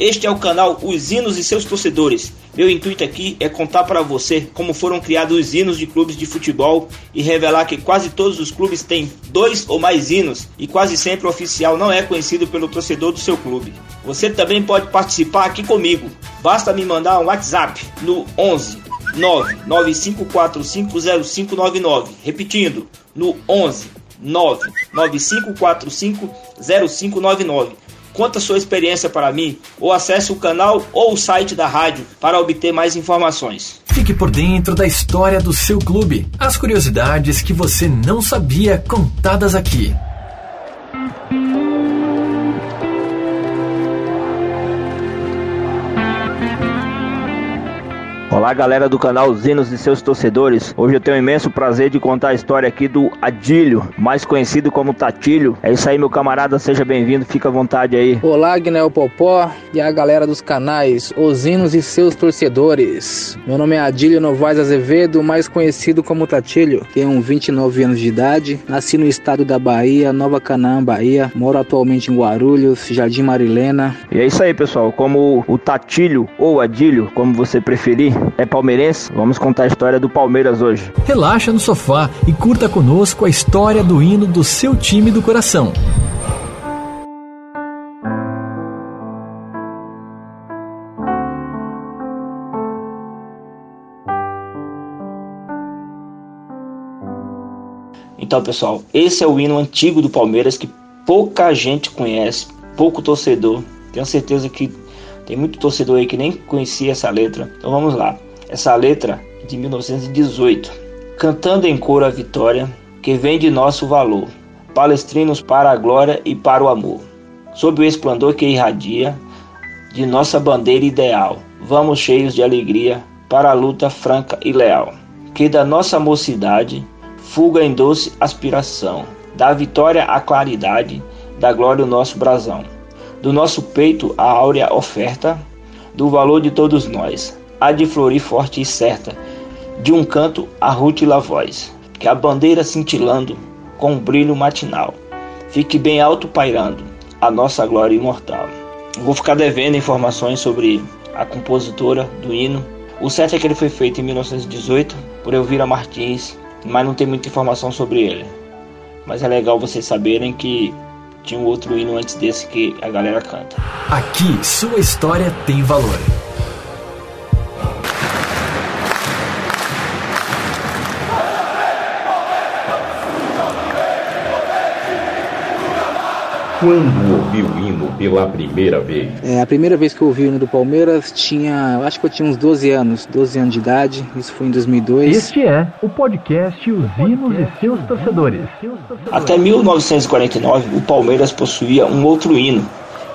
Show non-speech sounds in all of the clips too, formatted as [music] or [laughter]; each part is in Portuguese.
Este é o canal Os Hinos e seus torcedores. Meu intuito aqui é contar para você como foram criados os hinos de clubes de futebol e revelar que quase todos os clubes têm dois ou mais hinos e quase sempre o oficial não é conhecido pelo torcedor do seu clube. Você também pode participar aqui comigo. Basta me mandar um WhatsApp no 11 995450599. Repetindo, no 11 995450599 Conta sua experiência para mim ou acesse o canal ou o site da rádio para obter mais informações. Fique por dentro da história do seu clube. As curiosidades que você não sabia contadas aqui. Olá, galera do canal Zinos e seus torcedores. Hoje eu tenho o imenso prazer de contar a história aqui do Adílio, mais conhecido como Tatilho. É isso aí, meu camarada, seja bem-vindo, fica à vontade aí. Olá, Guinel Popó e a galera dos canais Zinos e seus torcedores. Meu nome é Adílio Novaes Azevedo, mais conhecido como Tatilho. Tenho 29 anos de idade, nasci no estado da Bahia, Nova Canaã, Bahia. Moro atualmente em Guarulhos, Jardim Marilena. E é isso aí, pessoal. Como o Tatilho ou Adílio, como você preferir, é palmeirense? Vamos contar a história do Palmeiras hoje. Relaxa no sofá e curta conosco a história do hino do seu time do coração. Então, pessoal, esse é o hino antigo do Palmeiras que pouca gente conhece, pouco torcedor. Tenho certeza que tem muito torcedor aí que nem conhecia essa letra. Então vamos lá. Essa letra de 1918. Cantando em coro a vitória, que vem de nosso valor. Palestrinos para a glória e para o amor. Sob o esplendor que irradia de nossa bandeira ideal, vamos cheios de alegria para a luta franca e leal. Que da nossa mocidade fuga em doce aspiração, da vitória a claridade, da glória o nosso brasão do nosso peito a áurea oferta, do valor de todos nós, há de florir forte e certa, de um canto a rútila voz, que a bandeira cintilando com um brilho matinal, fique bem alto pairando a nossa glória imortal. Vou ficar devendo informações sobre a compositora do hino. O certo é que ele foi feito em 1918 por Elvira Martins, mas não tem muita informação sobre ele. Mas é legal vocês saberem que tinha um outro hino antes desse que a galera canta. Aqui, sua história tem valor. Quando ouviu o hino pela primeira vez? É, a primeira vez que eu ouvi o hino do Palmeiras tinha, acho que eu tinha uns 12 anos, 12 anos de idade, isso foi em 2002. Este é o podcast Os Hinos e seus torcedores. Até 1949, o Palmeiras possuía um outro hino,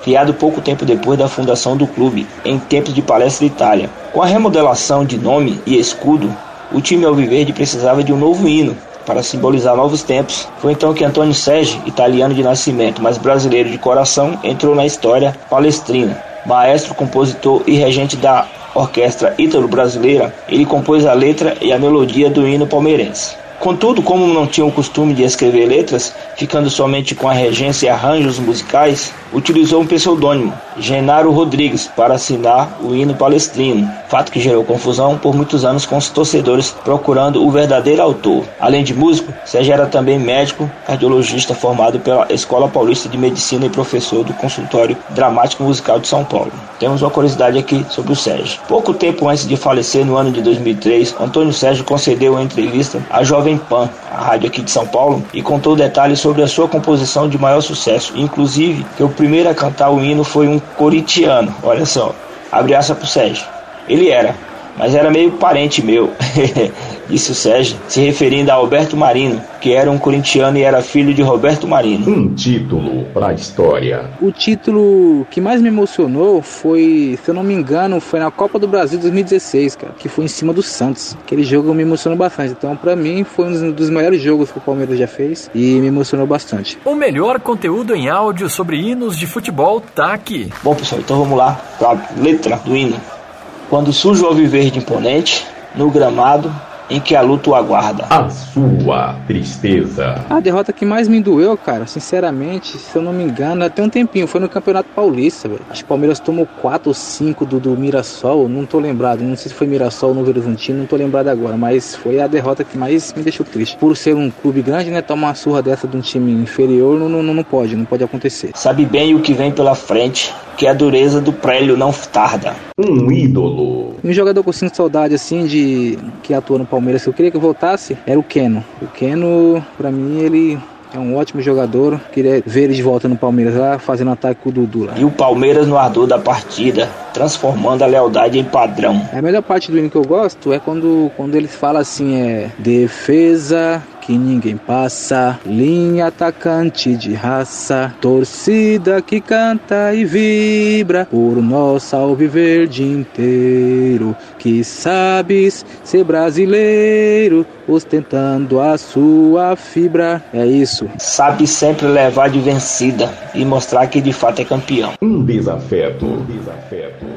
criado pouco tempo depois da fundação do clube, em tempos de Palestra Itália. Com a remodelação de nome e escudo, o time alviverde precisava de um novo hino, para simbolizar novos tempos. Foi então que Antônio Sérgio, italiano de nascimento, mas brasileiro de coração, entrou na história palestrina. Maestro, compositor e regente da orquestra ítalo-brasileira, ele compôs a letra e a melodia do hino palmeirense. Contudo, como não tinha o costume de escrever letras, ficando somente com a regência e arranjos musicais, utilizou um pseudônimo, Genaro Rodrigues, para assinar o hino palestrino, fato que gerou confusão por muitos anos com os torcedores procurando o verdadeiro autor. Além de músico, Sérgio era também médico, cardiologista formado pela Escola Paulista de Medicina e professor do Consultório Dramático Musical de São Paulo. Temos uma curiosidade aqui sobre o Sérgio. Pouco tempo antes de falecer, no ano de 2003, Antônio Sérgio concedeu uma entrevista à Jovem Pan, a rádio aqui de São Paulo, e contou detalhes sobre a sua composição de maior sucesso, inclusive que o primeiro a cantar o hino foi um corintiano, olha só, abre pro Sérgio. Ele era mas era meio parente meu, [laughs] disse o Sérgio, se referindo a Alberto Marino, que era um corintiano e era filho de Roberto Marino. Um título para a história. O título que mais me emocionou foi, se eu não me engano, foi na Copa do Brasil 2016, cara, que foi em cima do Santos. Aquele jogo me emocionou bastante. Então, para mim, foi um dos melhores jogos que o Palmeiras já fez e me emocionou bastante. O melhor conteúdo em áudio sobre hinos de futebol tá aqui. Bom, pessoal, então vamos lá para a letra do hino. Quando surge o alviverde imponente, no gramado, em que a luta o aguarda. A sua tristeza. A derrota que mais me doeu, cara, sinceramente, se eu não me engano, até um tempinho, foi no Campeonato Paulista, velho. Acho que o Palmeiras tomou 4 ou 5 do, do Mirassol, não tô lembrado, não sei se foi Mirassol ou Novo Horizontino, não tô lembrado agora, mas foi a derrota que mais me deixou triste. Por ser um clube grande, né, tomar uma surra dessa de um time inferior não, não, não pode, não pode acontecer. Sabe bem o que vem pela frente, que a dureza do prélio não tarda. Um ídolo. Um jogador com sinto saudade, assim, de que atua no Palmeiras, que eu queria que voltasse, era o Keno. O Keno, pra mim, ele é um ótimo jogador. Queria ver ele de volta no Palmeiras lá, fazendo ataque com o Dudu lá. E o Palmeiras no ardor da partida, transformando a lealdade em padrão. A melhor parte do hino que eu gosto é quando, quando ele fala assim, é defesa que ninguém passa, linha atacante de raça, torcida que canta e vibra por nosso alviverde inteiro, que sabes ser brasileiro, ostentando a sua fibra. É isso. Sabe sempre levar de vencida e mostrar que de fato é campeão. Um desafeto. Um desafeto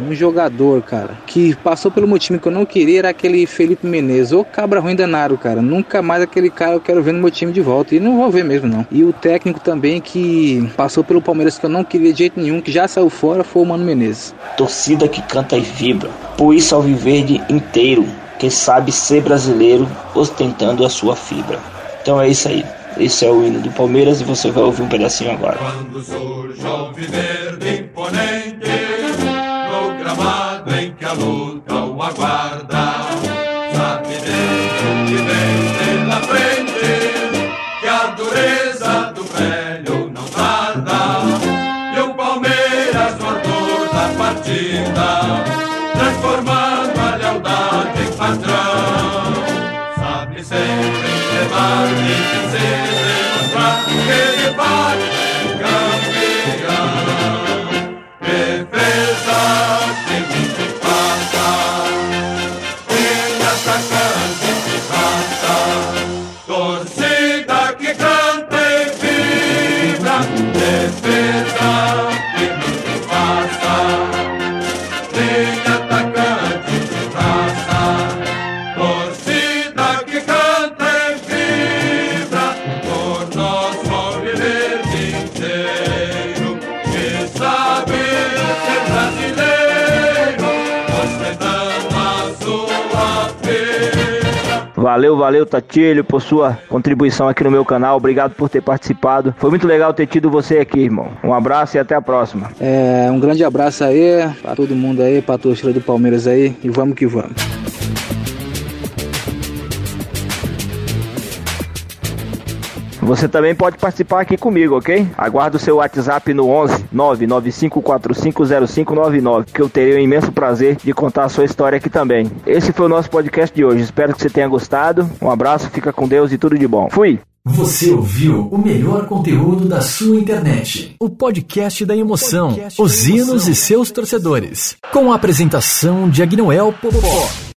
um jogador, cara, que passou pelo meu time que eu não queria era aquele Felipe Menezes. Ô cabra ruim danado, cara. Nunca mais aquele cara eu quero ver no meu time de volta. E não vou ver mesmo, não. E o técnico também que passou pelo Palmeiras que eu não queria de jeito nenhum, que já saiu fora, foi o Mano Menezes. Torcida que canta e vibra. Por isso ao viverde inteiro, que sabe ser brasileiro, ostentando a sua fibra. Então é isso aí. Esse é o hino do Palmeiras e você vai ouvir um pedacinho agora. Quando surge o viverde imponente Espera. Valeu, valeu, Tatilho, por sua contribuição aqui no meu canal. Obrigado por ter participado. Foi muito legal ter tido você aqui, irmão. Um abraço e até a próxima. É, um grande abraço aí pra todo mundo aí, pra torcida do Palmeiras aí. E vamos que vamos. Você também pode participar aqui comigo, ok? Aguardo o seu WhatsApp no 11 995450599, que eu terei o imenso prazer de contar a sua história aqui também. Esse foi o nosso podcast de hoje. Espero que você tenha gostado. Um abraço, fica com Deus e tudo de bom. Fui! Você ouviu o melhor conteúdo da sua internet. O podcast da emoção, podcast os hinos e seus torcedores. Com a apresentação de Agnoel Popó.